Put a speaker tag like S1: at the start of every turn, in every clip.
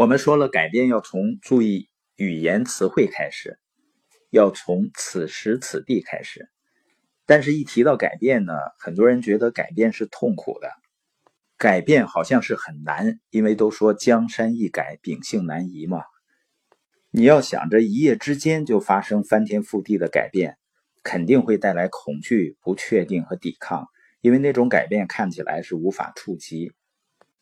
S1: 我们说了，改变要从注意语言词汇开始，要从此时此地开始。但是，一提到改变呢，很多人觉得改变是痛苦的，改变好像是很难，因为都说江山易改，秉性难移嘛。你要想着一夜之间就发生翻天覆地的改变，肯定会带来恐惧、不确定和抵抗，因为那种改变看起来是无法触及。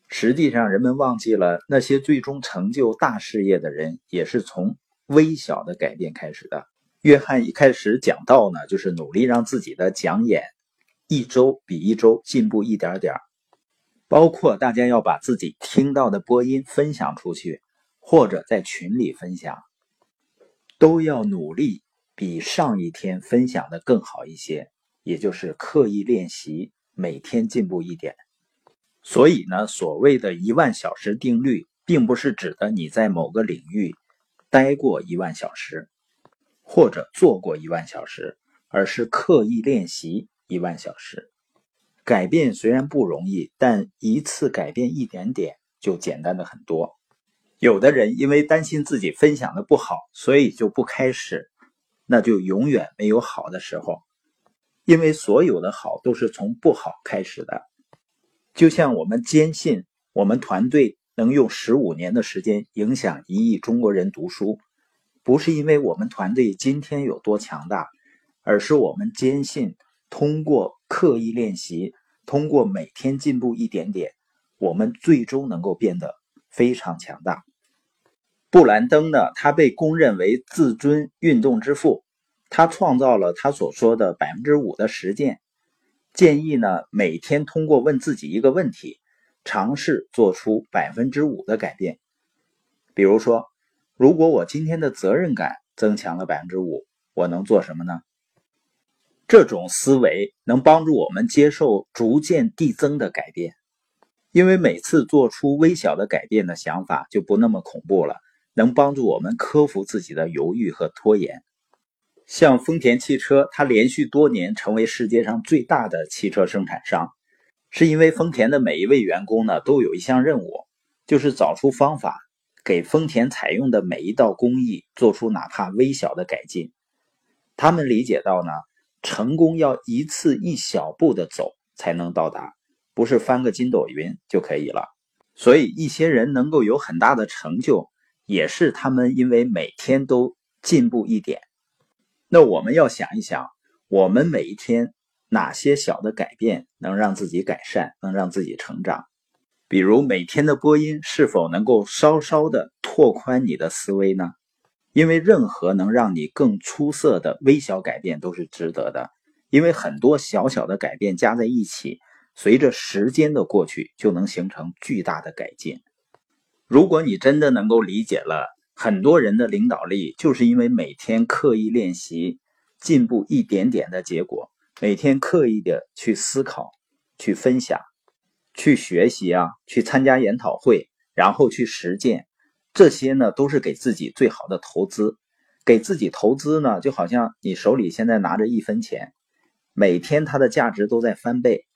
S1: 实际上，人们忘记了那些最终成就大事业的人，也是从微小的改变开始的。约翰一开始讲道呢，就是努力让自己的讲演一周比一周进步一点点包括大家要把自己听到的播音分享出去，或者在群里分享，都要努力比上一天分享的更好一些，也就是刻意练习，每天进步一点。所以呢，所谓的一万小时定律，并不是指的你在某个领域待过一万小时，或者做过一万小时，而是刻意练习一万小时。改变虽然不容易，但一次改变一点点就简单的很多。有的人因为担心自己分享的不好，所以就不开始，那就永远没有好的时候，因为所有的好都是从不好开始的。就像我们坚信，我们团队能用十五年的时间影响一亿中国人读书，不是因为我们团队今天有多强大，而是我们坚信，通过刻意练习，通过每天进步一点点，我们最终能够变得非常强大。布兰登呢，他被公认为自尊运动之父，他创造了他所说的百分之五的实践。建议呢，每天通过问自己一个问题，尝试做出百分之五的改变。比如说，如果我今天的责任感增强了百分之五，我能做什么呢？这种思维能帮助我们接受逐渐递增的改变，因为每次做出微小的改变的想法就不那么恐怖了，能帮助我们克服自己的犹豫和拖延。像丰田汽车，它连续多年成为世界上最大的汽车生产商，是因为丰田的每一位员工呢，都有一项任务，就是找出方法，给丰田采用的每一道工艺做出哪怕微小的改进。他们理解到呢，成功要一次一小步的走才能到达，不是翻个筋斗云就可以了。所以一些人能够有很大的成就，也是他们因为每天都进步一点。那我们要想一想，我们每一天哪些小的改变能让自己改善，能让自己成长？比如每天的播音是否能够稍稍的拓宽你的思维呢？因为任何能让你更出色的微小改变都是值得的，因为很多小小的改变加在一起，随着时间的过去，就能形成巨大的改进。如果你真的能够理解了。很多人的领导力就是因为每天刻意练习，进步一点点的结果。每天刻意的去思考、去分享、去学习啊，去参加研讨会，然后去实践，这些呢都是给自己最好的投资。给自己投资呢，就好像你手里现在拿着一分钱，每天它的价值都在翻倍。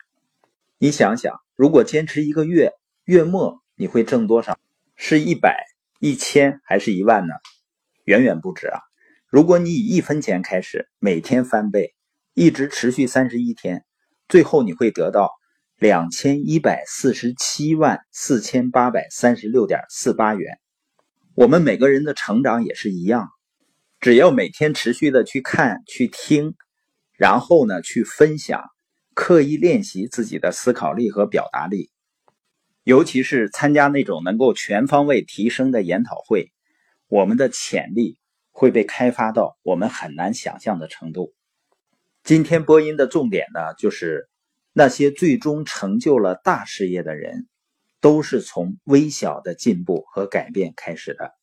S1: 你想想，如果坚持一个月，月末你会挣多少？是一百。一千还是一万呢？远远不止啊！如果你以一分钱开始，每天翻倍，一直持续三十一天，最后你会得到两千一百四十七万四千八百三十六点四八元。我们每个人的成长也是一样，只要每天持续的去看、去听，然后呢去分享，刻意练习自己的思考力和表达力。尤其是参加那种能够全方位提升的研讨会，我们的潜力会被开发到我们很难想象的程度。今天播音的重点呢，就是那些最终成就了大事业的人，都是从微小的进步和改变开始的。